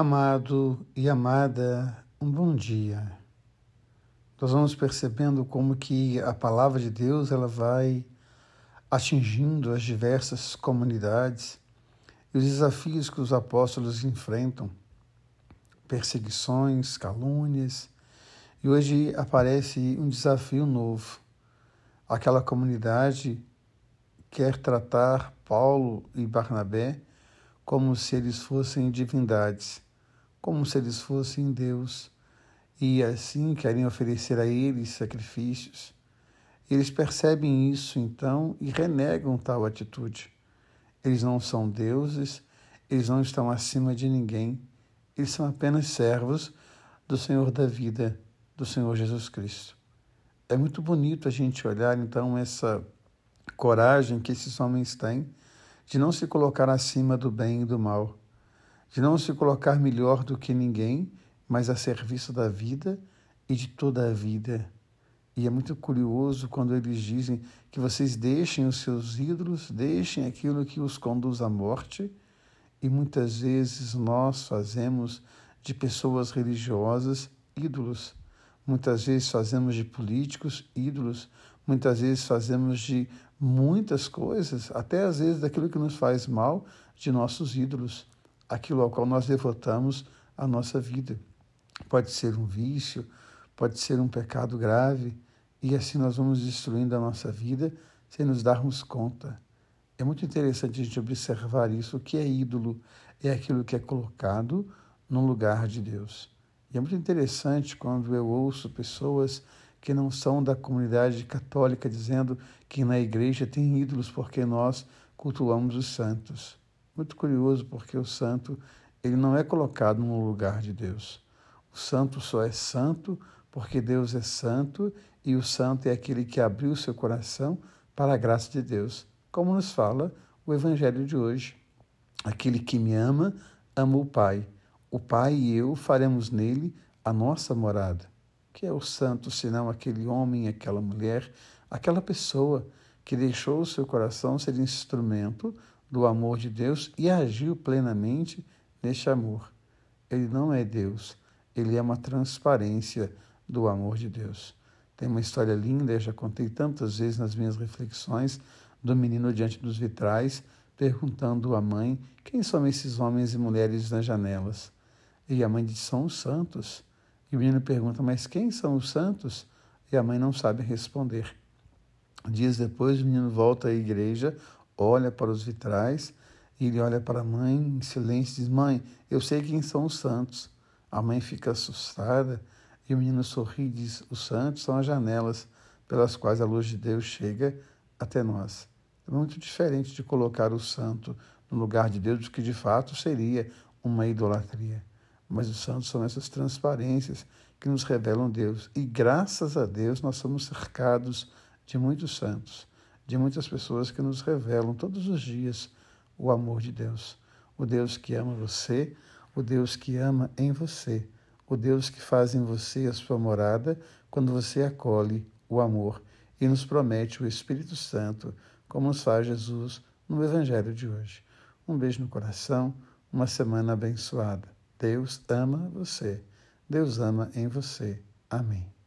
Amado e amada, um bom dia. Nós vamos percebendo como que a palavra de Deus ela vai atingindo as diversas comunidades e os desafios que os apóstolos enfrentam, perseguições, calúnias. E hoje aparece um desafio novo. Aquela comunidade quer tratar Paulo e Barnabé como se eles fossem divindades, como se eles fossem Deus, e assim querem oferecer a eles sacrifícios. Eles percebem isso então e renegam tal atitude. Eles não são deuses, eles não estão acima de ninguém, eles são apenas servos do Senhor da vida, do Senhor Jesus Cristo. É muito bonito a gente olhar então essa coragem que esses homens têm de não se colocar acima do bem e do mal, de não se colocar melhor do que ninguém, mas a serviço da vida e de toda a vida. E é muito curioso quando eles dizem que vocês deixem os seus ídolos, deixem aquilo que os conduz à morte, e muitas vezes nós fazemos de pessoas religiosas ídolos. Muitas vezes fazemos de políticos ídolos, muitas vezes fazemos de muitas coisas, até às vezes daquilo que nos faz mal, de nossos ídolos, aquilo ao qual nós devotamos a nossa vida. Pode ser um vício, pode ser um pecado grave, e assim nós vamos destruindo a nossa vida sem nos darmos conta. É muito interessante a gente observar isso. O que é ídolo? É aquilo que é colocado no lugar de Deus. E é muito interessante quando eu ouço pessoas que não são da comunidade católica, dizendo que na igreja tem ídolos porque nós cultuamos os santos. Muito curioso, porque o santo ele não é colocado no lugar de Deus. O santo só é santo porque Deus é santo e o santo é aquele que abriu seu coração para a graça de Deus, como nos fala o evangelho de hoje. Aquele que me ama, ama o Pai. O Pai e eu faremos nele a nossa morada que é o santo, senão aquele homem, aquela mulher, aquela pessoa que deixou o seu coração ser instrumento do amor de Deus e agiu plenamente neste amor. Ele não é Deus, ele é uma transparência do amor de Deus. Tem uma história linda, eu já contei tantas vezes nas minhas reflexões, do menino diante dos vitrais, perguntando à mãe quem são esses homens e mulheres nas janelas. E a mãe disse: são os santos. E o menino pergunta: Mas quem são os santos? E a mãe não sabe responder. Dias depois, o menino volta à igreja, olha para os vitrais, e ele olha para a mãe em silêncio e diz: Mãe, eu sei quem são os santos. A mãe fica assustada e o menino sorri e diz: Os santos são as janelas pelas quais a luz de Deus chega até nós. É muito diferente de colocar o santo no lugar de Deus que de fato seria uma idolatria. Mas os santos são essas transparências que nos revelam Deus. E graças a Deus nós somos cercados de muitos santos, de muitas pessoas que nos revelam todos os dias o amor de Deus. O Deus que ama você, o Deus que ama em você, o Deus que faz em você a sua morada quando você acolhe o amor e nos promete o Espírito Santo, como nos faz Jesus no Evangelho de hoje. Um beijo no coração, uma semana abençoada. Deus ama você. Deus ama em você. Amém.